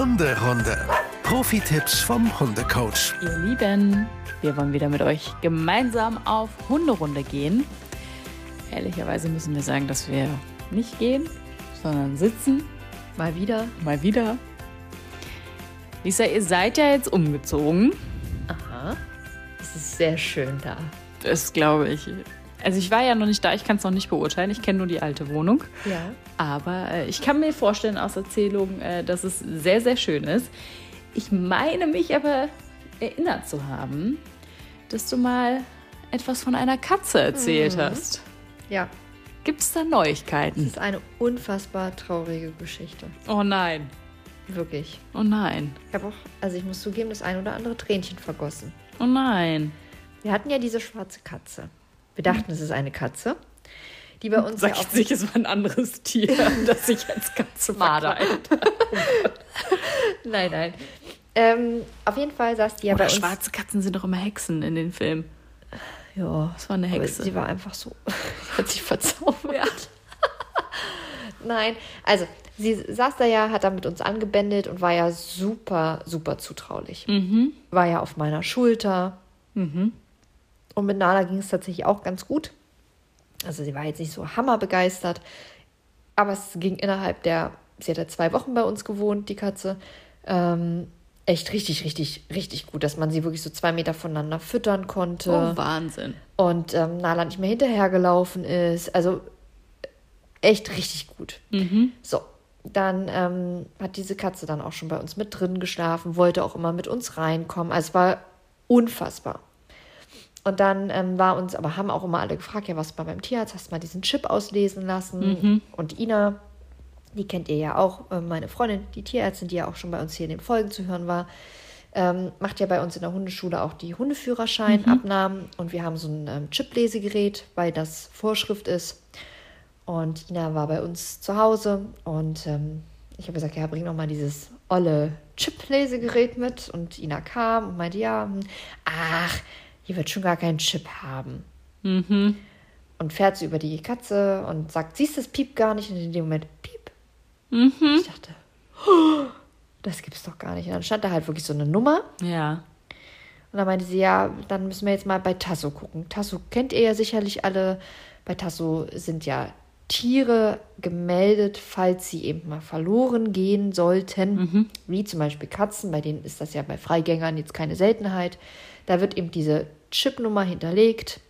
Hunderunde. Profi-Tipps vom Hundecoach. Ihr Lieben, wir wollen wieder mit euch gemeinsam auf Hunderunde gehen. Ehrlicherweise müssen wir sagen, dass wir nicht gehen, sondern sitzen. Mal wieder. Mal wieder. Lisa, ihr seid ja jetzt umgezogen. Aha. Es ist sehr schön da. Das glaube ich. Also ich war ja noch nicht da, ich kann es noch nicht beurteilen. Ich kenne nur die alte Wohnung. Ja. Aber äh, ich kann mir vorstellen aus Erzählungen, äh, dass es sehr, sehr schön ist. Ich meine mich aber erinnert zu haben, dass du mal etwas von einer Katze erzählt Mhm. hast. Ja. Gibt es da Es Neuigkeiten? ist eine unfassbar traurige Geschichte. Oh nein. Wirklich. Oh nein. Ich habe auch, also ich muss zugeben, das ein oder andere Tränchen vergossen. Oh nein. Wir hatten ja diese schwarze Katze. Wir dachten, es ist eine Katze, die bei uns ja Sagt auch sich, es war ein anderes Tier, das sich als Katze Marder. Nein, nein. Ähm, auf jeden Fall saß die ja Oder bei uns. schwarze Katzen sind doch immer Hexen in den Filmen. Ja, Das war eine Hexe. sie war einfach so. hat sich verzaubert. Nein, also sie saß da ja, hat da mit uns angebändelt und war ja super, super zutraulich. Mhm. War ja auf meiner Schulter. Und mit Nala ging es tatsächlich auch ganz gut. Also sie war jetzt nicht so hammerbegeistert. Aber es ging innerhalb der, sie hat ja zwei Wochen bei uns gewohnt, die Katze. Ähm, echt richtig, richtig, richtig gut, dass man sie wirklich so zwei Meter voneinander füttern konnte Oh, Wahnsinn. und ähm, Nala nicht mehr hinterhergelaufen ist. Also echt richtig gut. So, dann ähm, hat diese Katze dann auch schon bei uns mit drin geschlafen, wollte auch immer mit uns reinkommen. Also es war unfassbar. Und dann ähm, war uns, aber haben auch immer alle gefragt, ja, was war beim Tierarzt? Hast du mal diesen Chip auslesen lassen? Und Ina, die kennt ihr ja auch, äh, meine Freundin, die Tierärztin, die ja auch schon bei uns hier in den Folgen zu hören war, ähm, macht ja bei uns in der Hundeschule auch die Hundeführerscheinabnahmen. Und wir haben so ein ähm, Chip-Lesegerät, weil das Vorschrift ist. Und Ina war bei uns zu Hause und ähm, ich habe gesagt, ja, bring doch mal dieses olle Chip-Lesegerät mit. Und Ina kam und meinte, ja, hm, ach, hier wird schon gar keinen Chip haben. Und fährt so über die Katze und sagt, siehst du, es piept gar nicht. Und in dem Moment, piep. Ich dachte, oh, das gibt's doch gar nicht. Und dann stand da halt wirklich so eine Nummer. Ja. Und dann meinte sie, ja, dann müssen wir jetzt mal bei Tasso gucken. Tasso kennt ihr ja sicherlich alle. Bei Tasso sind ja Tiere gemeldet, falls sie eben mal verloren gehen sollten. Wie zum Beispiel Katzen, bei denen ist das ja bei Freigängern jetzt keine Seltenheit. Da wird eben diese Chipnummer hinterlegt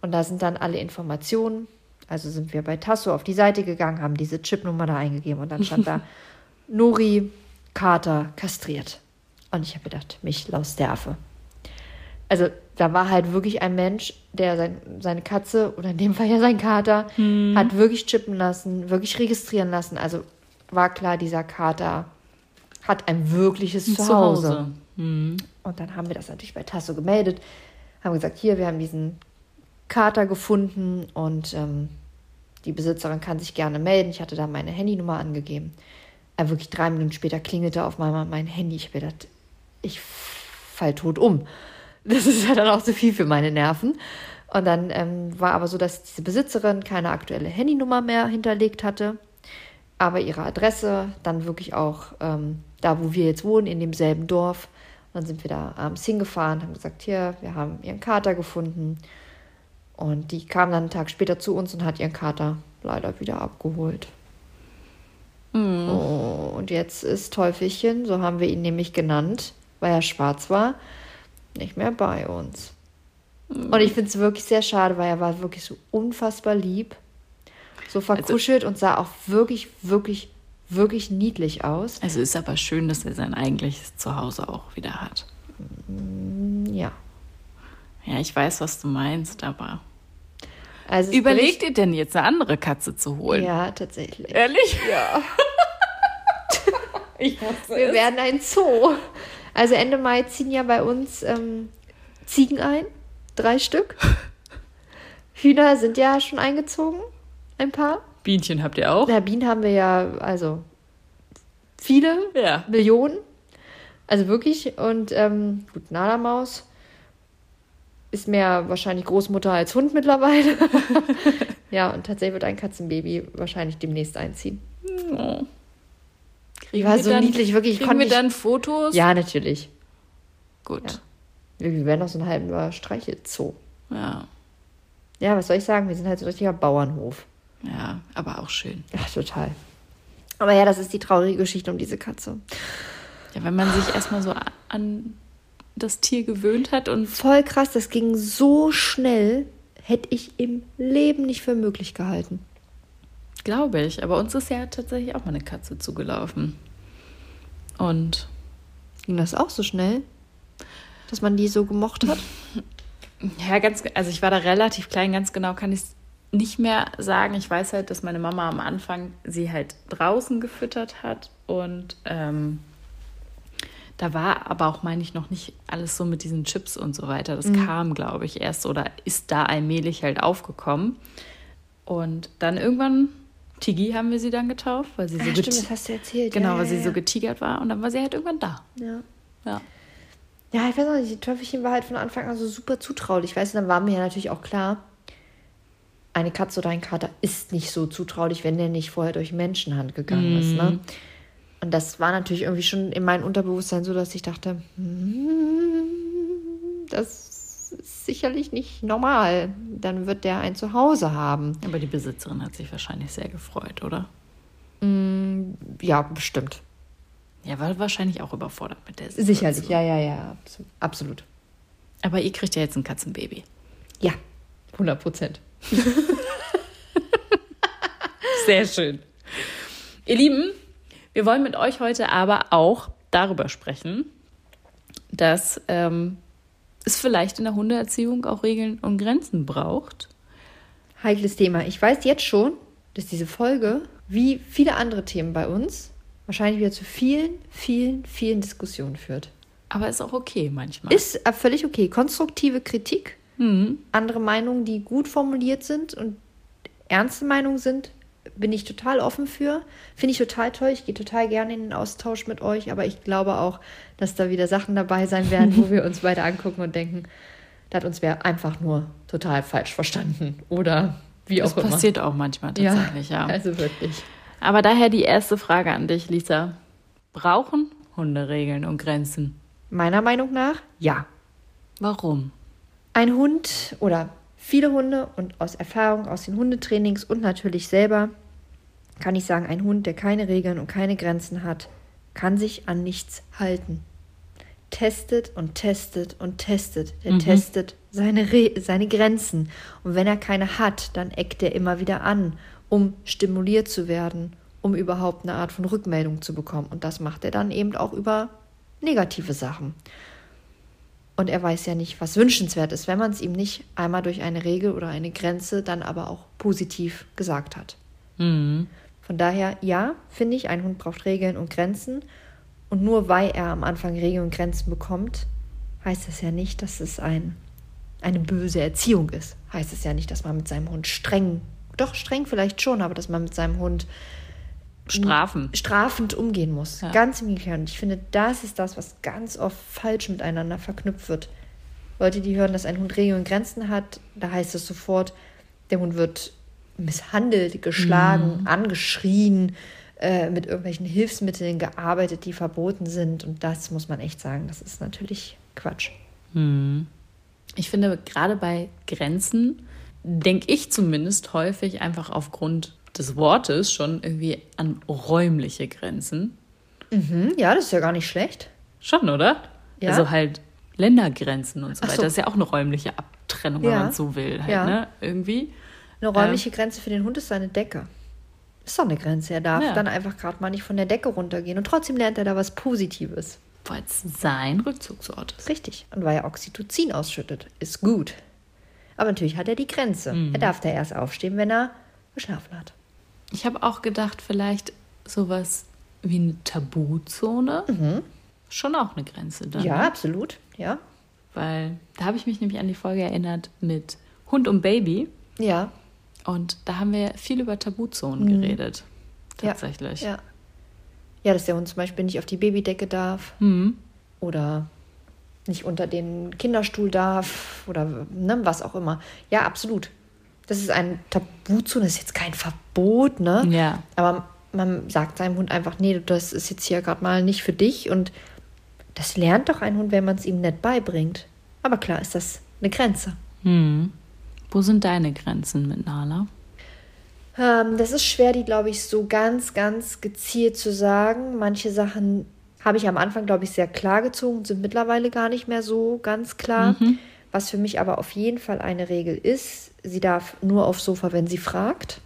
und da sind dann alle Informationen. Also sind wir bei Tasso auf die Seite gegangen, haben diese Chipnummer da eingegeben und dann stand da Nori, Kater, kastriert. Und ich habe gedacht, mich laus der Affe. Also da war halt wirklich ein Mensch, der sein, seine Katze, oder in dem Fall ja sein Kater, hat wirklich chippen lassen, wirklich registrieren lassen. Also war klar, dieser Kater hat ein wirkliches Zuhause. Und dann haben wir das natürlich bei Tasso gemeldet, haben gesagt, hier, wir haben diesen Kater gefunden und ähm, die Besitzerin kann sich gerne melden. Ich hatte da meine Handynummer angegeben. Aber wirklich drei Minuten später klingelte auf einmal mein Handy. Ich habe gedacht, ich fall tot um. Das ist ja dann auch zu viel für meine Nerven. Und dann ähm, war aber so, dass diese Besitzerin keine aktuelle Handynummer mehr hinterlegt hatte, aber ihre Adresse dann wirklich auch ähm, da, wo wir jetzt wohnen, in demselben Dorf. Dann sind wir da abends hingefahren, haben gesagt, hier, wir haben ihren Kater gefunden. Und die kam dann einen Tag später zu uns und hat ihren Kater leider wieder abgeholt. Oh, und jetzt ist Teufelchen, so haben wir ihn nämlich genannt, weil er schwarz war, nicht mehr bei uns. Und ich finde es wirklich sehr schade, weil er war wirklich so unfassbar lieb, so verkuschelt und sah auch wirklich, wirklich, wirklich niedlich aus. Also ist aber schön, dass er sein eigentliches Zuhause auch wieder hat. Ja. Ja, ich weiß, was du meinst, aber. Also es Überlegt ihr denn jetzt eine andere Katze zu holen? Ja, tatsächlich. Ehrlich? Ja. Ich hasse Wir werden ein Zoo. Also Ende Mai ziehen ja bei uns ähm, Ziegen ein. Drei Stück. Hühner sind ja schon eingezogen. Ein paar. Bienchen habt ihr auch? Na, Bienen haben wir ja, also viele, Ja. Millionen. Also wirklich. Und ähm, gut, Nala-Maus ist mehr wahrscheinlich Großmutter als Hund mittlerweile. ja, und tatsächlich wird ein Katzenbaby wahrscheinlich demnächst einziehen. Oh. Die war so dann, niedlich, wirklich. Kriegen wir ich- dann Fotos? Ja, natürlich. Gut. Wir werden noch so einen halben Streichelzoo. Ja. Ja, was soll ich sagen? Wir sind halt so ein richtiger Bauernhof. Ja, aber auch schön. Ja, total. Aber ja, das ist die traurige Geschichte um diese Katze. Ja, wenn man sich erstmal so an das Tier gewöhnt hat und Voll krass, das ging so schnell, hätte ich im Leben nicht für möglich gehalten. glaube ich, aber uns ist ja tatsächlich auch mal eine Katze zugelaufen. Und Ging das auch so schnell, dass man die so gemocht hat? ja, ganz, also ich war da relativ klein, ganz genau kann ich es nicht mehr sagen. Ich weiß halt, dass meine Mama am Anfang sie halt draußen gefüttert hat und ähm, da war aber auch, meine ich, noch nicht alles so mit diesen Chips und so weiter. Das kam, glaube ich, erst oder ist da allmählich halt aufgekommen. Und dann irgendwann, Tigi haben wir sie dann getauft, weil sie so Ah, stimmt, das hast du erzählt. Genau, ja, weil ja, sie ja. so getigert war und dann war sie halt irgendwann da. Ja. Ja. Ja, ich weiß auch nicht, die Teufelchen war halt von Anfang an so super zutraulich. Weißt du, dann war mir ja natürlich auch klar, eine Katze oder ein Kater ist nicht so zutraulich, wenn der nicht vorher durch Menschenhand gegangen ist. Ne? Und das war natürlich irgendwie schon in meinem Unterbewusstsein so, dass ich dachte, hm, das ist sicherlich nicht normal. Dann wird der ein Zuhause haben. Aber die Besitzerin hat sich wahrscheinlich sehr gefreut, oder? Ja, bestimmt. Ja, war wahrscheinlich auch überfordert mit der Situation. Sicherlich, ja, ja, ja, abso- absolut. Aber ihr kriegt ja jetzt ein Katzenbaby. Ja, 100 Prozent. Sehr schön. Ihr Lieben, wir wollen mit euch heute aber auch darüber sprechen, dass ähm, es vielleicht in der Hundeerziehung auch Regeln und Grenzen braucht. Heikles Thema. Ich weiß jetzt schon, dass diese Folge, wie viele andere Themen bei uns, wahrscheinlich wieder zu vielen, vielen, vielen Diskussionen führt. Aber ist auch okay manchmal. Ist äh, völlig okay. Konstruktive Kritik, Mhm. andere Meinungen, die gut formuliert sind und ernste Meinungen sind, bin ich total offen für. Finde ich total toll. Ich gehe total gerne in den Austausch mit euch, aber ich glaube auch, dass da wieder Sachen dabei sein werden, wo wir uns beide angucken und denken, da hat uns wer einfach nur total falsch verstanden. Oder wie Das auch immer. passiert auch manchmal tatsächlich, ja. Also wirklich. Aber daher die erste Frage an dich, Lisa. Brauchen Hunde Regeln und Grenzen? Meiner Meinung nach, ja. Warum? Ein Hund oder viele Hunde und aus Erfahrung aus den Hundetrainings und natürlich selber kann ich sagen, ein Hund, der keine Regeln und keine Grenzen hat, kann sich an nichts halten. Testet und testet und testet. Der testet seine, Re seine Grenzen. Und wenn er keine hat, dann eckt er immer wieder an, um stimuliert zu werden, um überhaupt eine Art von Rückmeldung zu bekommen. Und das macht er dann eben auch über negative Sachen. Und er weiß ja nicht, was wünschenswert ist, wenn man es ihm nicht einmal durch eine Regel oder eine Grenze dann aber auch positiv gesagt hat. Mhm. Von daher, ja, finde ich, ein Hund braucht Regeln und Grenzen. Und nur weil er am Anfang Regeln und Grenzen bekommt, heißt das ja nicht, dass es ein, eine böse Erziehung ist. Heißt es ja nicht, dass man mit seinem Hund streng, doch streng vielleicht schon, aber dass man mit seinem Hund Strafen. strafend umgehen muss. Ja. Ganz im Gegenteil. Und ich finde, das ist das, was ganz oft falsch miteinander verknüpft wird. Leute, die hören, dass ein Hund Regeln und Grenzen hat, da heißt es sofort, der Hund wird misshandelt, geschlagen, angeschrien, äh, mit irgendwelchen Hilfsmitteln gearbeitet, die verboten sind. Und das muss man echt sagen, das ist natürlich Quatsch. Ich finde, gerade bei Grenzen denke ich zumindest häufig einfach aufgrund des Wortes schon irgendwie an räumliche Grenzen. Hm, ja, das ist ja gar nicht schlecht. Schon, oder? Ja. Also halt Ländergrenzen und so Ach weiter. so. Das ist ja auch eine räumliche Abtrennung, wenn Ja. man es so will. Halt, Ja. ne? Irgendwie. Eine räumliche Grenze für den Hund ist seine Decke. Ist doch eine Grenze. Er darf Ja. dann einfach gerade mal nicht von der Decke runtergehen. Und trotzdem lernt er da was Positives. Weil es sein Rückzugsort ist. Richtig. Und weil er Oxytocin ausschüttet. Ist gut. Aber natürlich hat er die Grenze. Er darf da erst aufstehen, wenn er geschlafen hat. Ich habe auch gedacht, vielleicht sowas wie eine Tabuzone. Schon auch eine Grenze dann. Mhm. Ja, ne? absolut. Ja. Weil da habe ich mich nämlich an die Folge erinnert mit Hund und Baby. Ja. Und da haben wir viel über Tabuzonen geredet. Tatsächlich. Mhm. Ja. Ja, dass der Hund zum Beispiel nicht auf die Babydecke darf. Mhm. Oder nicht unter den Kinderstuhl darf. Oder ne, was auch immer. Ja, absolut. Das ist ein Tabuzone. Das ist jetzt kein Verbot, ne? Ja. Aber man sagt seinem Hund einfach, nee, das ist jetzt hier gerade mal nicht für dich. Und das lernt doch ein Hund, wenn man es ihm nett beibringt. Aber klar ist das eine Grenze. Hm. Wo sind deine Grenzen mit Nala? Ähm, das ist schwer, die, glaube ich, so ganz, ganz gezielt zu sagen. Manche Sachen habe ich am Anfang, glaube ich, sehr klar gezogen und sind mittlerweile gar nicht mehr so ganz klar. Mhm. Was für mich aber auf jeden Fall eine Regel ist, sie darf nur aufs Sofa, wenn sie fragt.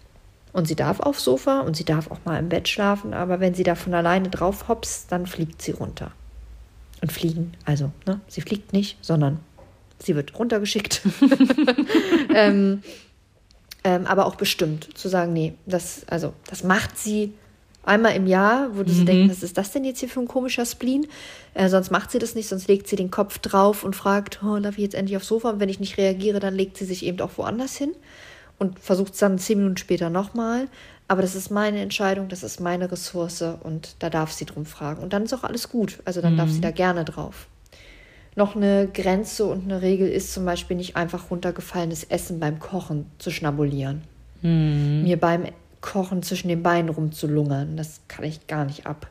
Und sie darf aufs Sofa und sie darf auch mal im Bett schlafen, aber wenn sie da von alleine drauf hops, dann fliegt sie runter. Und fliegen, also, ne, sie fliegt nicht, sondern sie wird runtergeschickt. ähm, ähm, aber auch bestimmt zu sagen, nee, das, also, das macht sie einmal im Jahr, wo du so denkst, was ist das denn jetzt hier für ein komischer Spleen? Äh, sonst macht sie das nicht, sonst legt sie den Kopf drauf und fragt, oh, darf ich jetzt endlich aufs Sofa? Und wenn ich nicht reagiere, dann legt sie sich eben auch woanders hin und versucht es dann zehn Minuten später nochmal. Aber das ist meine Entscheidung, das ist meine Ressource und da darf sie drum fragen. Und dann ist auch alles gut. Also dann darf sie da gerne drauf. Noch eine Grenze und eine Regel ist zum Beispiel nicht einfach runtergefallenes Essen beim Kochen zu schnabulieren. Mir beim Kochen zwischen den Beinen rumzulungern, das kann ich gar nicht ab.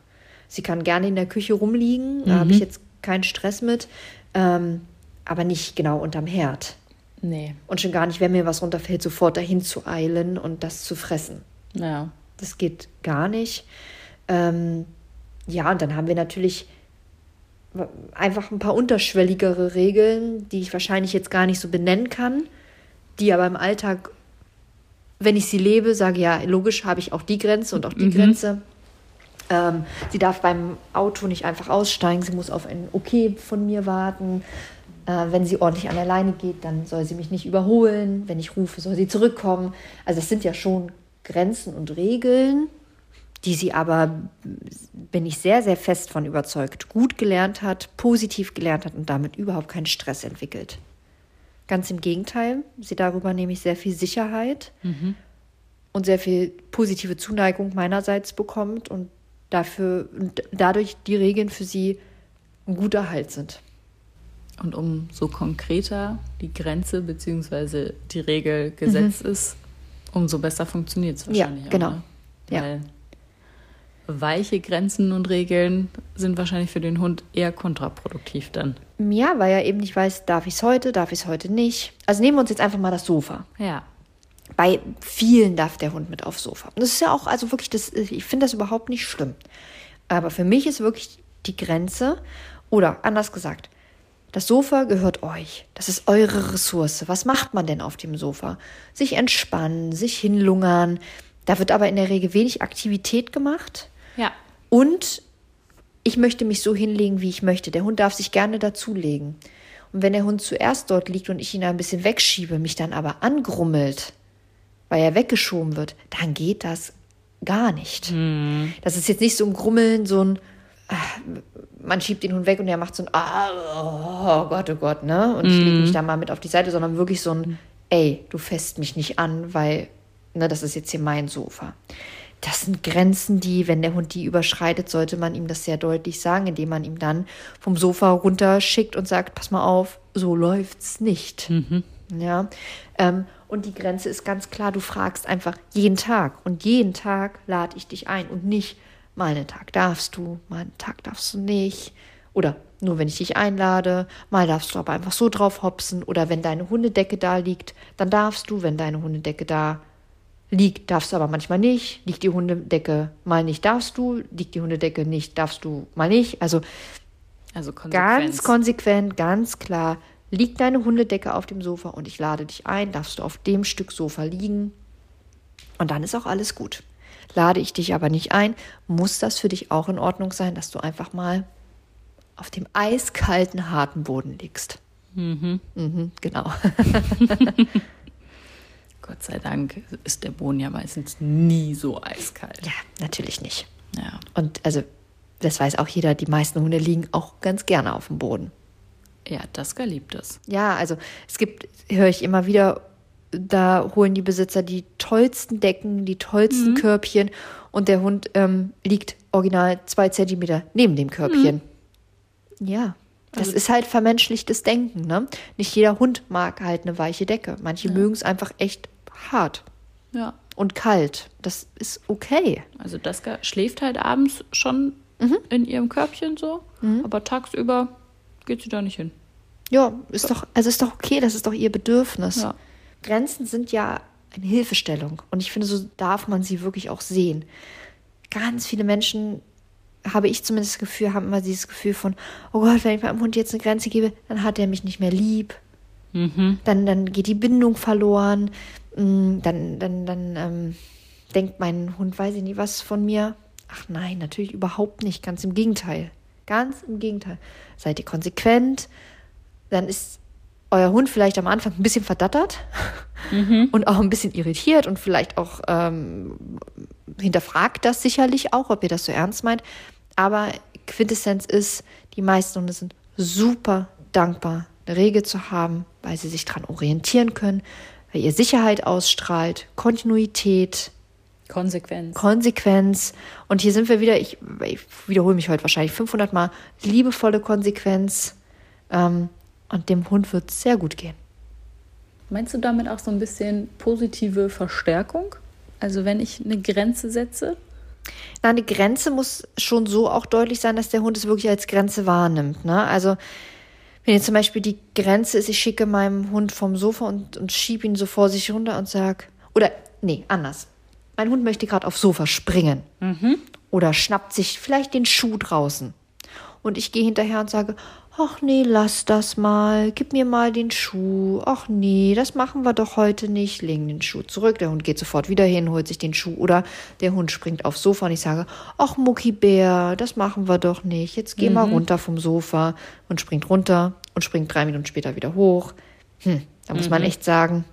Sie kann gerne in der Küche rumliegen, da habe ich jetzt keinen Stress mit, ähm, aber nicht genau unterm Herd. Nee. Und schon gar nicht, wenn mir was runterfällt, sofort dahin zu eilen und das zu fressen. Ja. Das geht gar nicht. Ähm, ja, und dann haben wir natürlich einfach ein paar unterschwelligere Regeln, die ich wahrscheinlich jetzt gar nicht so benennen kann, die aber im Alltag, wenn ich sie lebe, sage ja, logisch habe ich auch die Grenze und auch die Grenze. Ähm, sie darf beim Auto nicht einfach aussteigen, sie muss auf ein Okay von mir warten. Äh, wenn sie ordentlich an der Leine geht, dann soll sie mich nicht überholen. Wenn ich rufe, soll sie zurückkommen. Also das sind ja schon Grenzen und Regeln, die sie aber, bin ich sehr, sehr fest von überzeugt, gut gelernt hat, positiv gelernt hat und damit überhaupt keinen Stress entwickelt. Ganz im Gegenteil, sie darüber nämlich sehr viel Sicherheit und sehr viel positive Zuneigung meinerseits bekommt und dafür und dadurch die Regeln für sie ein guter Halt sind. Und umso konkreter die Grenze bzw. die Regel gesetzt ist, umso besser funktioniert es Mhm. Ja, wahrscheinlich. genau. Auch, ne? Ja. Weiche Grenzen und Regeln sind wahrscheinlich für den Hund eher kontraproduktiv dann. Ja, weil er eben nicht weiß, darf ich es heute, darf ich es heute nicht. Also nehmen wir uns jetzt einfach mal das Sofa. Ja. Bei vielen darf der Hund mit aufs Sofa. Und das ist ja auch, also wirklich, das, ich finde das überhaupt nicht schlimm. Aber für mich ist wirklich die Grenze, oder anders gesagt, das Sofa gehört euch. Das ist eure Ressource. Was macht man denn auf dem Sofa? Sich entspannen, sich hinlungern. Da wird aber in der Regel wenig Aktivität gemacht. Ja. Und ich möchte mich so hinlegen, wie ich möchte. Der Hund darf sich gerne dazulegen. Und wenn der Hund zuerst dort liegt und ich ihn ein bisschen wegschiebe, mich dann aber angrummelt, weil er weggeschoben wird, dann geht das gar nicht. Das ist jetzt nicht so ein Grummeln, so ein, ah, man schiebt den Hund weg und er macht so ein, ah, oh Gott, oh Gott, ne? Und ich lege mich da mal mit auf die Seite, sondern wirklich so ein, ey, du fässt mich nicht an, weil, ne, das ist jetzt hier mein Sofa. Das sind Grenzen, die, wenn der Hund die überschreitet, sollte man ihm das sehr deutlich sagen, indem man ihm dann vom Sofa runterschickt und sagt, pass mal auf, so läuft's nicht. Ja. Ähm, und die Grenze ist ganz klar, du fragst einfach jeden Tag. Und jeden Tag lade ich dich ein. Und nicht, mal einen Tag darfst du, mal einen Tag darfst du nicht. Oder nur wenn ich dich einlade, mal darfst du aber einfach so drauf hopsen. Oder wenn deine Hundedecke da liegt, dann darfst du, wenn deine Hundedecke da liegt, darfst du aber manchmal nicht. Liegt die Hundedecke mal nicht, darfst du. Liegt die Hundedecke nicht, darfst du mal nicht. Also Also. Ganz konsequent, ganz klar. Liegt deine Hundedecke auf dem Sofa und ich lade dich ein, darfst du auf dem Stück Sofa liegen. Und dann ist auch alles gut. Lade ich dich aber nicht ein, muss das für dich auch in Ordnung sein, dass du einfach mal auf dem eiskalten, harten Boden liegst. Mhm. genau. Gott sei Dank ist der Boden ja meistens nie so eiskalt. Ja, natürlich nicht. Ja. Und also, das weiß auch jeder, die meisten Hunde liegen auch ganz gerne auf dem Boden. Ja, Daska liebt es. Ja, also es gibt, höre ich immer wieder, da holen die Besitzer die tollsten Decken, die tollsten Körbchen und der Hund ähm, liegt original zwei Zentimeter neben dem Körbchen. Ja, das ist halt vermenschlichtes Denken, ne? Nicht jeder Hund mag halt eine weiche Decke. Manche mögen es einfach echt hart. Ja. und kalt. Das ist okay. Also Daska schläft halt abends schon Mhm. in ihrem Körbchen so, aber tagsüber geht sie da nicht hin. Ja, ist doch, also ist doch okay, das ist doch ihr Bedürfnis. Ja. Grenzen sind ja eine Hilfestellung und ich finde, so darf man sie wirklich auch sehen. Ganz viele Menschen, habe ich zumindest das Gefühl, haben immer dieses Gefühl von, oh Gott, wenn ich meinem Hund jetzt eine Grenze gebe, dann hat er mich nicht mehr lieb. Dann, dann geht die Bindung verloren. Mm, Dann, dann, dann ähm, denkt mein Hund, weiß ich nicht, was von mir. Ach nein, natürlich überhaupt nicht. Ganz im Gegenteil. Ganz im Gegenteil. Seid ihr konsequent, dann ist euer Hund vielleicht am Anfang ein bisschen verdattert und auch ein bisschen irritiert und vielleicht auch ähm, hinterfragt das sicherlich auch, ob ihr das so ernst meint. Aber Quintessenz ist, die meisten Hunde sind super dankbar, eine Regel zu haben, weil sie sich daran orientieren können, weil ihr Sicherheit ausstrahlt, Kontinuität, Konsequenz. Konsequenz. Und hier sind wir wieder, ich, ich wiederhole mich heute wahrscheinlich 500 Mal, liebevolle Konsequenz. Ähm, und dem Hund wird es sehr gut gehen. Meinst du damit auch so ein bisschen positive Verstärkung? Also wenn ich eine Grenze setze? Na, eine Grenze muss schon so auch deutlich sein, dass der Hund es wirklich als Grenze wahrnimmt. Ne? Also, wenn jetzt zum Beispiel die Grenze ist, ich schicke meinem Hund vom Sofa und, und schiebe ihn so vor sich runter und sage, oder, nee, anders. Mein Hund möchte gerade aufs Sofa springen. Oder schnappt sich vielleicht den Schuh draußen. Und ich gehe hinterher und sage, ach nee, lass das mal, gib mir mal den Schuh. Ach nee, das machen wir doch heute nicht. Legen den Schuh zurück, der Hund geht sofort wieder hin, holt sich den Schuh. Oder der Hund springt aufs Sofa und ich sage, ach Muckibär, das machen wir doch nicht. Jetzt geh mal runter vom Sofa und springt runter und springt drei Minuten später wieder hoch. Hm, da muss man echt sagen,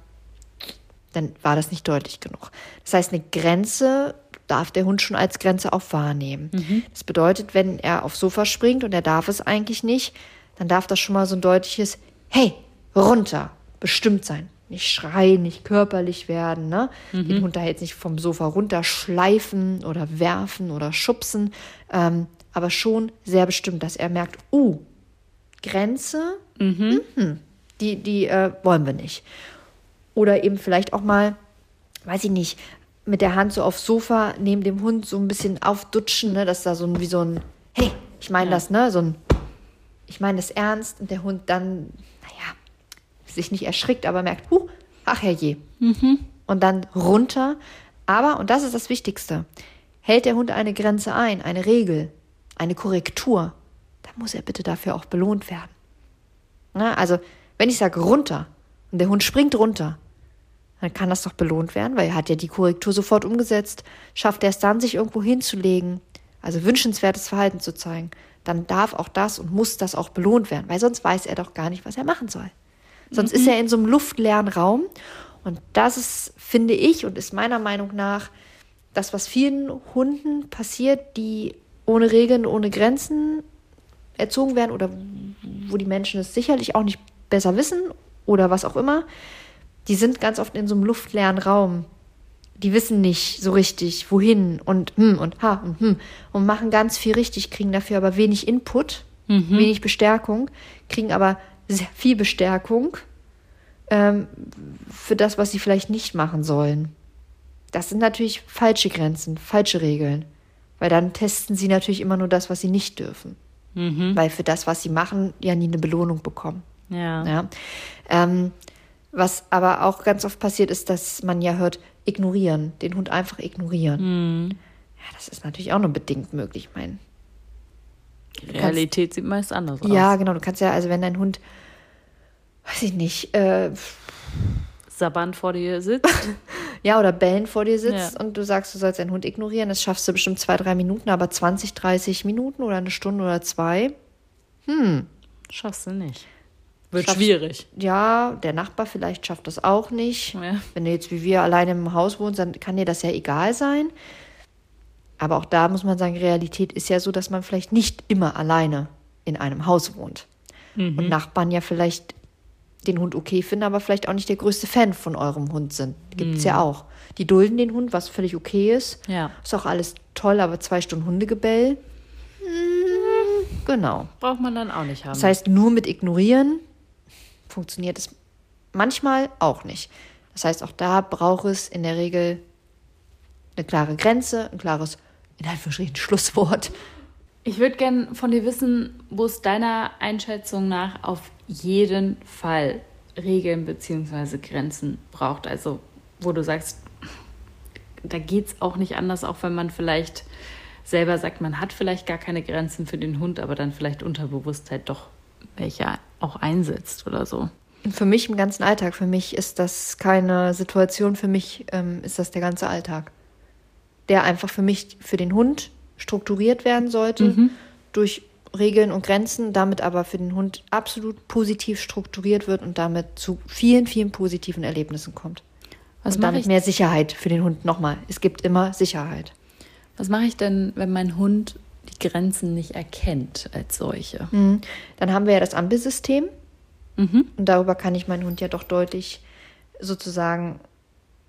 dann war das nicht deutlich genug. Das heißt, eine Grenze darf der Hund schon als Grenze auch wahrnehmen. Das bedeutet, wenn er aufs Sofa springt und er darf es eigentlich nicht, dann darf das schon mal so ein deutliches Hey, runter bestimmt sein. Nicht schreien, nicht körperlich werden, ne? Den Hund da jetzt nicht vom Sofa runterschleifen oder werfen oder schubsen, ähm, aber schon sehr bestimmt, dass er merkt, uh, Grenze, mhm. die, die äh, wollen wir nicht. Oder eben vielleicht auch mal, weiß ich nicht, mit der Hand so aufs Sofa neben dem Hund so ein bisschen aufdutschen, ne, dass da so ein, wie so ein, hey, ich meine das, ne, so ein, ich meine das ernst und der Hund dann, naja, sich nicht erschrickt, aber merkt, huh, ach herrje. Und dann runter. Aber, und das ist das Wichtigste, hält der Hund eine Grenze ein, eine Regel, eine Korrektur, dann muss er bitte dafür auch belohnt werden. Na, also, wenn ich sage runter und der Hund springt runter, dann kann das doch belohnt werden, weil er hat ja die Korrektur sofort umgesetzt, schafft er es dann, sich irgendwo hinzulegen, also wünschenswertes Verhalten zu zeigen, dann darf auch das und muss das auch belohnt werden, weil sonst weiß er doch gar nicht, was er machen soll. Sonst ist er in so einem luftleeren Raum und das ist, finde ich, und ist meiner Meinung nach das, was vielen Hunden passiert, die ohne Regeln, ohne Grenzen erzogen werden oder wo die Menschen es sicherlich auch nicht besser wissen oder was auch immer, die sind ganz oft in so einem luftleeren Raum. Die wissen nicht so richtig, wohin und hm und ha und hm und machen ganz viel richtig, kriegen dafür aber wenig Input, wenig Bestärkung, kriegen aber sehr viel Bestärkung ähm, für das, was sie vielleicht nicht machen sollen. Das sind natürlich falsche Grenzen, falsche Regeln. Weil dann testen sie natürlich immer nur das, was sie nicht dürfen. Weil für das, was sie machen, ja nie eine Belohnung bekommen. Ja. Ja. Ähm, was aber auch ganz oft passiert ist, dass man ja hört, ignorieren, den Hund einfach ignorieren. Ja, das ist natürlich auch nur bedingt möglich. Ich meine, Realität sieht meist anders aus. ja, genau, du kannst ja, also wenn dein Hund, weiß ich nicht, äh, Sabant vor dir sitzt. ja, oder bellen vor dir sitzt Ja. und du sagst, du sollst deinen Hund ignorieren, das schaffst du bestimmt zwei, drei Minuten, aber 20, 30 Minuten oder eine Stunde oder zwei, Schaffst du nicht. Wird Schaffst- schwierig. ja, der Nachbar vielleicht schafft das auch nicht. Ja. Wenn du jetzt wie wir alleine im Haus wohnst, dann kann dir das ja egal sein. Aber auch da muss man sagen, Realität ist ja so, dass man vielleicht nicht immer alleine in einem Haus wohnt. Und Nachbarn ja vielleicht den Hund okay finden, aber vielleicht auch nicht der größte Fan von eurem Hund sind. Gibt's ja auch. Die dulden den Hund, was völlig okay ist. Ja. Ist auch alles toll, aber zwei Stunden Hundegebell. mm, Genau. Braucht man dann auch nicht haben. Das heißt, nur mit ignorieren funktioniert es manchmal auch nicht. Das heißt, auch da braucht es in der Regel eine klare Grenze, ein klares, in Anführungsstrichen, Schlusswort. Ich würde gerne von dir wissen, wo es deiner Einschätzung nach auf jeden Fall Regeln bzw. Grenzen braucht. Also wo du sagst, da geht es auch nicht anders, auch wenn man vielleicht selber sagt, man hat vielleicht gar keine Grenzen für den Hund, aber dann vielleicht Unterbewusstheit doch welche auch einsetzt oder so. Für mich im ganzen Alltag, für mich ist das keine Situation, für mich ähm, ist das der ganze Alltag, der einfach für mich, für den Hund strukturiert werden sollte mhm. durch Regeln und Grenzen, damit aber für den Hund absolut positiv strukturiert wird und damit zu vielen, vielen positiven Erlebnissen kommt. Was und damit ich? mehr Sicherheit für den Hund. Nochmal, es gibt immer Sicherheit. Was mache ich denn, wenn mein Hund die Grenzen nicht erkennt als solche? Mhm. Dann haben wir ja das Ampelsystem. Mhm. Und darüber kann ich meinen Hund ja doch deutlich sozusagen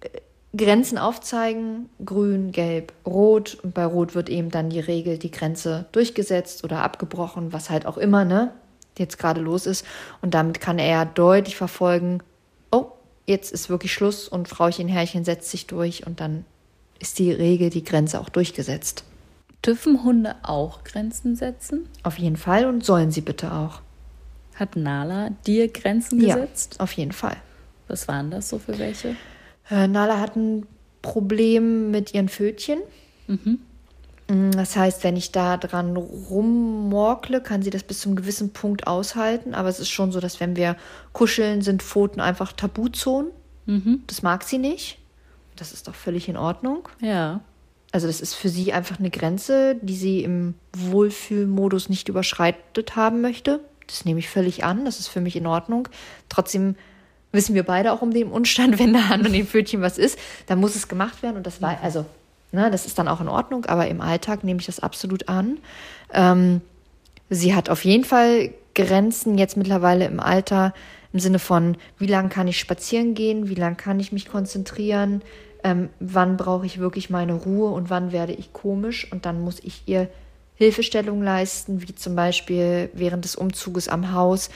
äh, Grenzen aufzeigen, grün, gelb, rot. Und bei rot wird eben dann die Regel, die Grenze durchgesetzt oder abgebrochen, was halt auch immer, ne, jetzt gerade los ist. Und damit kann er deutlich verfolgen, oh, jetzt ist wirklich Schluss und Frauchen, Herrchen setzt sich durch und dann ist die Regel, die Grenze auch durchgesetzt. Dürfen Hunde auch Grenzen setzen? Auf jeden Fall und sollen sie bitte auch. Hat Nala dir Grenzen gesetzt? Ja, auf jeden Fall. Was waren das so für welche? Äh, Nala hat ein Problem mit ihren Fötchen. Mhm. Mm, das heißt, wenn ich da dran rummorkle, kann sie das bis zum gewissen Punkt aushalten. Aber es ist schon so, dass wenn wir kuscheln, sind Pfoten einfach Tabuzonen. Mhm. Das mag sie nicht. Das ist doch völlig in Ordnung. Ja. Also das ist für sie einfach eine Grenze, die sie im Wohlfühlmodus nicht überschreitet haben möchte. Das nehme ich völlig an. Das ist für mich in Ordnung. Trotzdem wissen wir beide auch um den Umstand, wenn da an dem Pfötchen was ist, dann muss es gemacht werden und das war, also, ne, das ist dann auch in Ordnung, aber im Alltag nehme ich das absolut an. Ähm, sie hat auf jeden Fall Grenzen jetzt mittlerweile im Alter im Sinne von, wie lange kann ich spazieren gehen, wie lange kann ich mich konzentrieren, ähm, wann brauche ich wirklich meine Ruhe und wann werde ich komisch und dann muss ich ihr Hilfestellung leisten, wie zum Beispiel während des Umzuges am Haus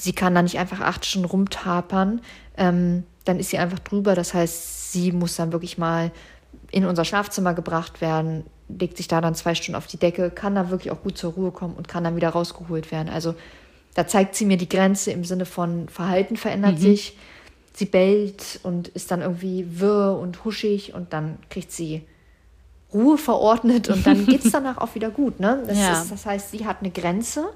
sie kann da nicht einfach acht Stunden rumtapern. Ähm, dann ist sie einfach drüber. Das heißt, sie muss dann wirklich mal in unser Schlafzimmer gebracht werden, legt sich da dann zwei Stunden auf die Decke, kann da wirklich auch gut zur Ruhe kommen und kann dann wieder rausgeholt werden. Also da zeigt sie mir die Grenze im Sinne von Verhalten verändert mhm. sich. Sie bellt und ist dann irgendwie wirr und huschig und dann kriegt sie Ruhe verordnet und dann geht es danach auch wieder gut. Ne? Das, ja. ist, das heißt, sie hat eine Grenze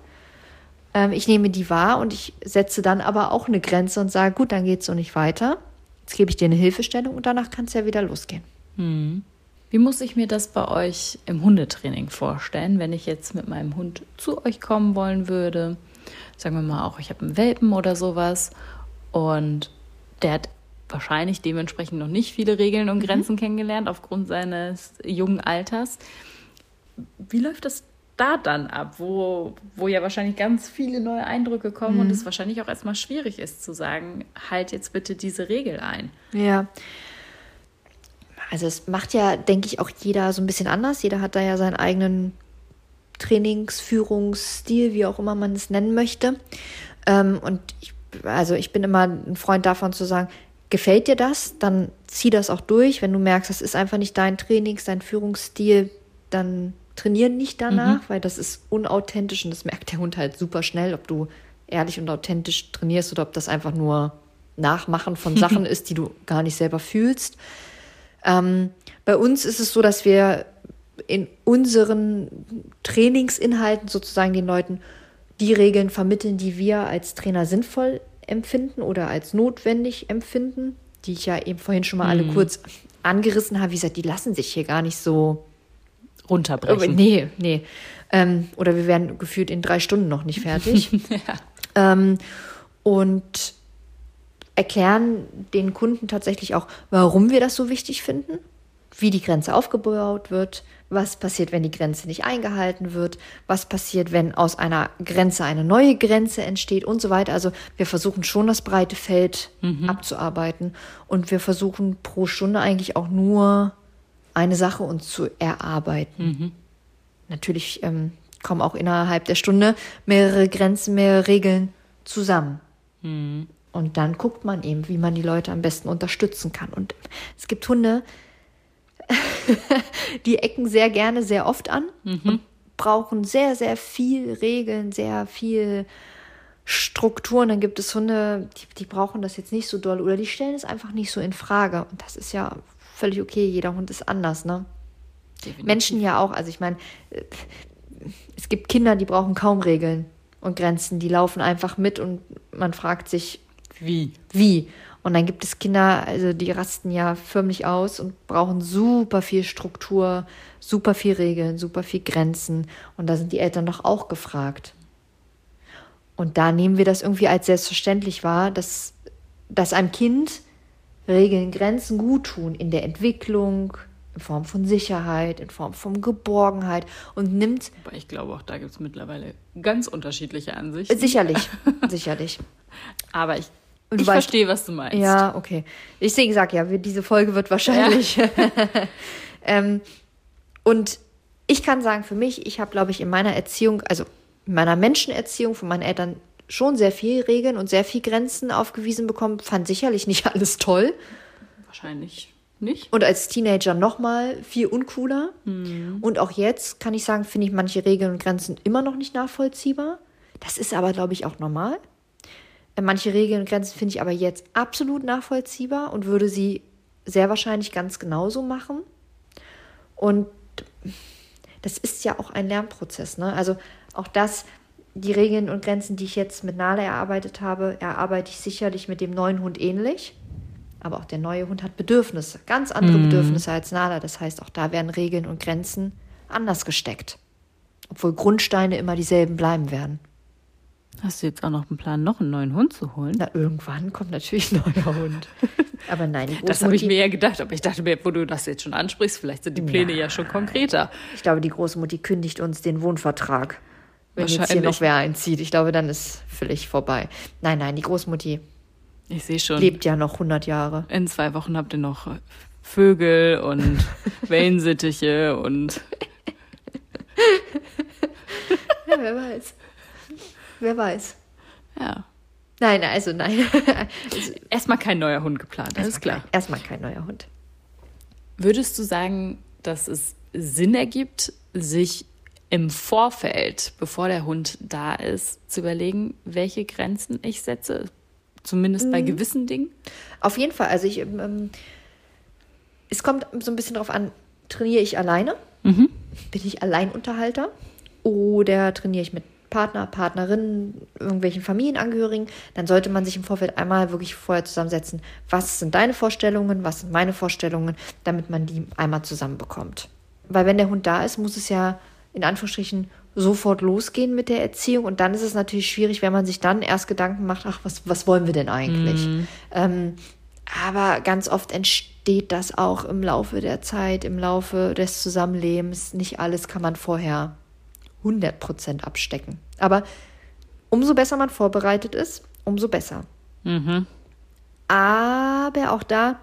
ähm, ich nehme die wahr und ich setze dann aber auch eine Grenze und sage, gut, dann geht es so nicht weiter. Jetzt gebe ich dir eine Hilfestellung und danach kann es ja wieder losgehen. Hm. Wie muss ich mir das bei euch im Hundetraining vorstellen, wenn ich jetzt mit meinem Hund zu euch kommen wollen würde? Sagen wir mal auch, ich habe einen Welpen oder sowas und der hat wahrscheinlich dementsprechend noch nicht viele Regeln und mhm. Grenzen mhm. kennengelernt aufgrund seines jungen Alters. Wie läuft das da dann ab, wo, wo ja wahrscheinlich ganz viele neue Eindrücke kommen mhm. und es wahrscheinlich auch erstmal schwierig ist zu sagen, halt jetzt bitte diese Regel ein. Ja. Also es macht ja, denke ich, auch jeder so ein bisschen anders. Jeder hat da ja seinen eigenen Trainingsführungsstil, wie auch immer man es nennen möchte. Ähm, und ich, also ich bin immer ein Freund davon zu sagen, gefällt dir das, dann zieh das auch durch. Wenn du merkst, das ist einfach nicht dein Trainings, dein Führungsstil, dann trainieren nicht danach, mhm. weil das ist unauthentisch und das merkt der Hund halt super schnell, ob du ehrlich und authentisch trainierst oder ob das einfach nur Nachmachen von Sachen ist, die du gar nicht selber fühlst. Ähm, bei uns ist es so, dass wir in unseren Trainingsinhalten sozusagen den Leuten die Regeln vermitteln, die wir als Trainer sinnvoll empfinden oder als notwendig empfinden, die ich ja eben vorhin schon mal alle mhm. kurz angerissen habe. Wie gesagt, die lassen sich hier gar nicht so runterbrechen. Nee, nee. Ähm, oder wir wären gefühlt in drei Stunden noch nicht fertig. ja. ähm, und erklären den Kunden tatsächlich auch, warum wir das so wichtig finden, wie die Grenze aufgebaut wird, was passiert, wenn die Grenze nicht eingehalten wird, was passiert, wenn aus einer Grenze eine neue Grenze entsteht und so weiter. Also wir versuchen schon das breite Feld mhm. abzuarbeiten und wir versuchen pro Stunde eigentlich auch nur eine Sache uns zu erarbeiten. Mhm. Natürlich ähm, kommen auch innerhalb der Stunde mehrere Grenzen, mehrere Regeln zusammen. Mhm. Und dann guckt man eben, wie man die Leute am besten unterstützen kann. Und es gibt Hunde, die ecken sehr gerne, sehr oft an und brauchen sehr, sehr viel Regeln, sehr viel Strukturen. Dann gibt es Hunde, die, die brauchen das jetzt nicht so doll oder die stellen es einfach nicht so in Frage. Und das ist ja völlig okay. Jeder Hund ist anders, ne? Definitiv. Menschen ja auch. Also ich meine, äh, es gibt Kinder, die brauchen kaum Regeln und Grenzen. Die laufen einfach mit und man fragt sich, Wie? wie. Und dann gibt es Kinder, also die rasten ja förmlich aus und brauchen super viel Struktur, super viel Regeln, super viel Grenzen. Und da sind die Eltern doch auch gefragt. Und da nehmen wir das irgendwie als selbstverständlich wahr, dass, dass einem Kind Regeln, Grenzen gut tun in der Entwicklung, in Form von Sicherheit, in Form von Geborgenheit und nimmt Aber ich glaube, auch da gibt es mittlerweile ganz unterschiedliche Ansichten. sicherlich, sicherlich. Aber ich, ich verstehe, was du meinst. Ja, okay. Deswegen sag ja, diese Folge wird wahrscheinlich. ähm, und ich kann sagen, für mich, ich habe, glaube ich, in meiner Erziehung, also in meiner Menschenerziehung von meinen Eltern schon sehr viel Regeln und sehr viel Grenzen aufgewiesen bekommen. Fand sicherlich nicht alles toll. Wahrscheinlich nicht. Und als Teenager nochmal viel uncooler. Und auch jetzt kann ich sagen, finde ich manche Regeln und Grenzen immer noch nicht nachvollziehbar. Das ist aber, glaube ich, auch normal. Äh, Manche Regeln und Grenzen finde ich aber jetzt absolut nachvollziehbar und würde sie sehr wahrscheinlich ganz genauso machen. Und das ist ja auch ein Lernprozess. Ne? Also auch das, die Regeln und Grenzen, die ich jetzt mit Nala erarbeitet habe, erarbeite ich sicherlich mit dem neuen Hund ähnlich. Aber auch der neue Hund hat Bedürfnisse, ganz andere Bedürfnisse als Nala. Das heißt, auch da werden Regeln und Grenzen anders gesteckt. Obwohl Grundsteine immer dieselben bleiben werden. Hast du jetzt auch noch einen Plan, noch einen neuen Hund zu holen? Na, irgendwann kommt natürlich ein neuer Hund. Aber nein, die Das habe ich mir ja gedacht, aber ich dachte mir, wo du das jetzt schon ansprichst, vielleicht sind die Pläne ja schon konkreter. ich glaube, die Großmutti kündigt uns den Wohnvertrag. Wenn jetzt hier noch wer einzieht. Ich glaube, dann ist völlig vorbei. Nein, nein, die Großmutti Ich sehe schon, lebt ja noch 100 Jahre. in zwei Wochen habt ihr noch Vögel und Wellensittiche und Ja, wer weiß. Wer weiß. ja. Nein, also nein. Also, Erstmal kein neuer Hund geplant, alles klar. Erstmal kein neuer Hund. Würdest du sagen, dass es Sinn ergibt, sich im Vorfeld, bevor der Hund da ist, zu überlegen, welche Grenzen ich setze? Zumindest bei gewissen Dingen? Auf jeden Fall. Also ich, ähm, es kommt so ein bisschen drauf an, trainiere ich alleine? Bin ich Alleinunterhalter? Oder trainiere ich mit Partner, Partnerinnen, irgendwelchen Familienangehörigen? Dann sollte man sich im Vorfeld einmal wirklich vorher zusammensetzen. Was sind deine Vorstellungen? Was sind meine Vorstellungen? Damit man die einmal zusammenbekommt. Weil wenn der Hund da ist, muss es ja in Anführungsstrichen sofort losgehen mit der Erziehung. Und dann ist es natürlich schwierig, wenn man sich dann erst Gedanken macht, ach, was, was wollen wir denn eigentlich? Ähm, aber ganz oft entsteht das auch im Laufe der Zeit, im Laufe des Zusammenlebens. Nicht alles kann man vorher 100% abstecken. Aber umso besser man vorbereitet ist, umso besser. Aber auch da,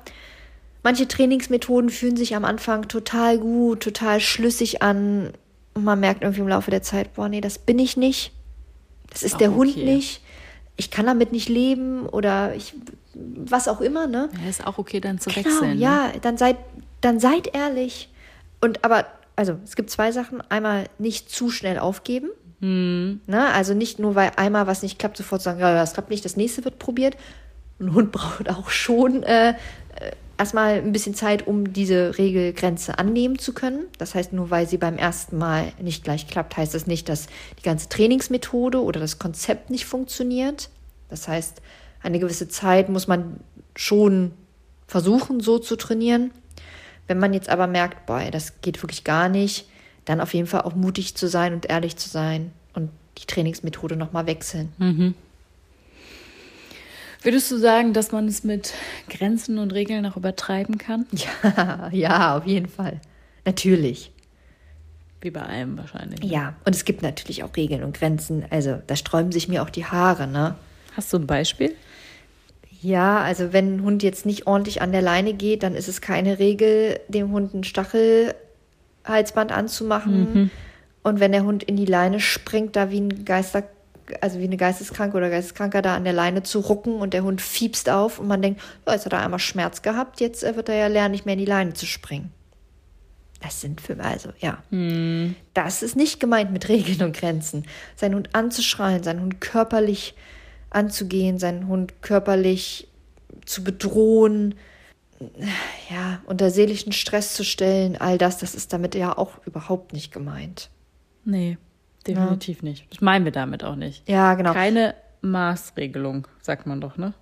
manche Trainingsmethoden fühlen sich am Anfang total gut, total schlüssig an. Und man merkt irgendwie im Laufe der Zeit, boah, nee, das bin ich nicht. Das ist auch der Hund okay. nicht. Ich kann damit nicht leben oder ich, was auch immer, ne? Ja, ist auch okay, dann zu Genau, wechseln. ne? ja, dann seid, dann seid ehrlich. Und aber, also es gibt zwei Sachen. Einmal nicht zu schnell aufgeben. Hm. Ne? Also nicht nur, weil einmal was nicht klappt, sofort sagen, ja, das klappt nicht, das nächste wird probiert. Ein Hund braucht auch schon äh, äh, erstmal ein bisschen Zeit, um diese Regelgrenze annehmen zu können. Das heißt, nur weil sie beim ersten Mal nicht gleich klappt, heißt das nicht, dass die ganze Trainingsmethode oder das Konzept nicht funktioniert. Das heißt, eine gewisse Zeit muss man schon versuchen, so zu trainieren. Wenn man jetzt aber merkt, boah, das geht wirklich gar nicht, dann auf jeden Fall auch mutig zu sein und ehrlich zu sein und die Trainingsmethode nochmal wechseln. Würdest du sagen, dass man es mit Grenzen und Regeln auch übertreiben kann? Ja, ja, auf jeden Fall. Natürlich. Wie bei allem wahrscheinlich. Ja, und es gibt natürlich auch Regeln und Grenzen. Also da sträuben sich mir auch die Haare, ne? Hast du ein Beispiel? Ja, also wenn ein Hund jetzt nicht ordentlich an der Leine geht, dann ist es keine Regel, dem Hund ein Stachelhalsband anzumachen. Und wenn der Hund in die Leine springt, da wie ein Geister, also wie eine Geisteskranke oder Geisteskranker da an der Leine zu rucken und der Hund fiebst auf und man denkt, ja, jetzt hat er einmal Schmerz gehabt, jetzt äh, wird er ja lernen, nicht mehr in die Leine zu springen. Das sind für, also ja. Das ist nicht gemeint mit Regeln und Grenzen. Seinen Hund anzuschreien, seinen Hund körperlich anzugehen, seinen Hund körperlich zu bedrohen, ja, unter seelischen Stress zu stellen, all das, das ist damit ja auch überhaupt nicht gemeint. Nee, definitiv nicht. Das meinen wir damit auch nicht. Ja, genau. Keine Maßregelung, sagt man doch, ne?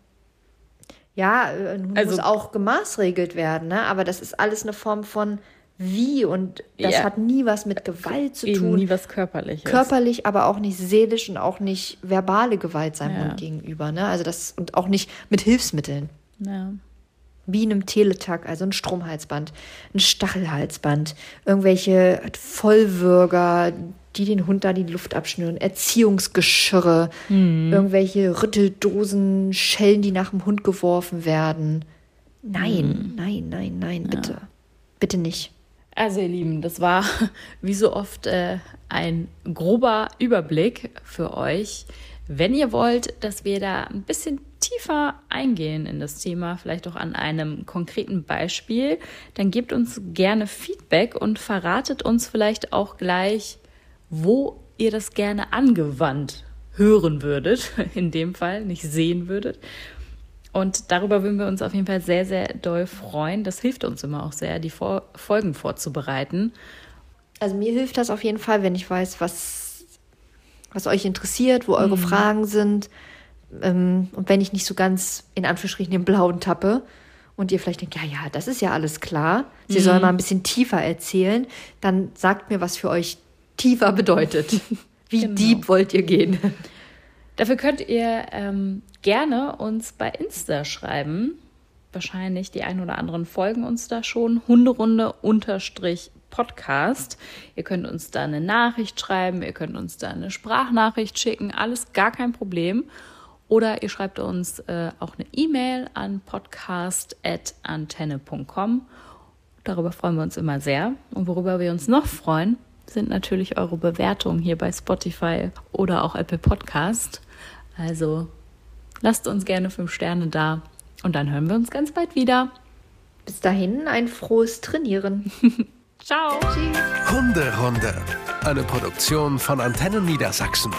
Ja, äh, ein Hund Also- muss auch gemaßregelt werden, ne? aber das ist alles eine Form von wie und das Ja. hat nie was mit Gewalt zu Eben tun. nie was Körperliches. Körperlich, aber auch nicht seelisch und auch nicht verbale Gewalt seinem Ja. Hund gegenüber. Ne? Also das und auch nicht mit Hilfsmitteln. Ja. Wie einem Teletag, also ein Stromhalsband, ein Stachelhalsband, irgendwelche Vollwürger, die den Hund da die Luft abschnüren, Erziehungsgeschirre, irgendwelche Rütteldosen, Schellen, die nach dem Hund geworfen werden. Nein, nein, nein, nein, bitte. Bitte nicht. Also ihr Lieben, das war wie so oft äh, ein grober Überblick für euch. Wenn ihr wollt, dass wir da ein bisschen tiefer eingehen in das Thema, vielleicht auch an einem konkreten Beispiel, dann gebt uns gerne Feedback und verratet uns vielleicht auch gleich, wo ihr das gerne angewandt hören würdet, in dem Fall nicht sehen würdet. Und darüber würden wir uns auf jeden Fall sehr, sehr doll freuen. Das hilft uns immer auch sehr, die Vor Folgen vorzubereiten. Also mir hilft das auf jeden Fall, wenn ich weiß, was, was euch interessiert, wo eure Fragen sind. Ähm, und wenn ich nicht so ganz in Anführungsstrichen den blauen tappe und ihr vielleicht denkt, ja, ja, das ist ja alles klar. Sie soll mal ein bisschen tiefer erzählen, dann sagt mir, was für euch tiefer bedeutet. Wie Genau. deep wollt ihr gehen? Dafür könnt ihr ähm, gerne uns bei Insta schreiben. Wahrscheinlich die ein oder anderen folgen uns da schon. Hunderunde unterstrich Podcast. Ihr könnt uns da eine Nachricht schreiben, ihr könnt uns da eine Sprachnachricht schicken, alles gar kein Problem. Oder ihr schreibt uns äh, auch eine E-Mail an podcast.antenne.com. Darüber freuen wir uns immer sehr. Und worüber wir uns noch freuen, sind natürlich eure Bewertungen hier bei Spotify oder auch Apple Podcast. Also lasst uns gerne fünf Sterne da und dann hören wir uns ganz bald wieder. Bis dahin ein frohes Trainieren. Ciao! Tschüss. Hunderunde. Eine Produktion von Antennen Niedersachsen.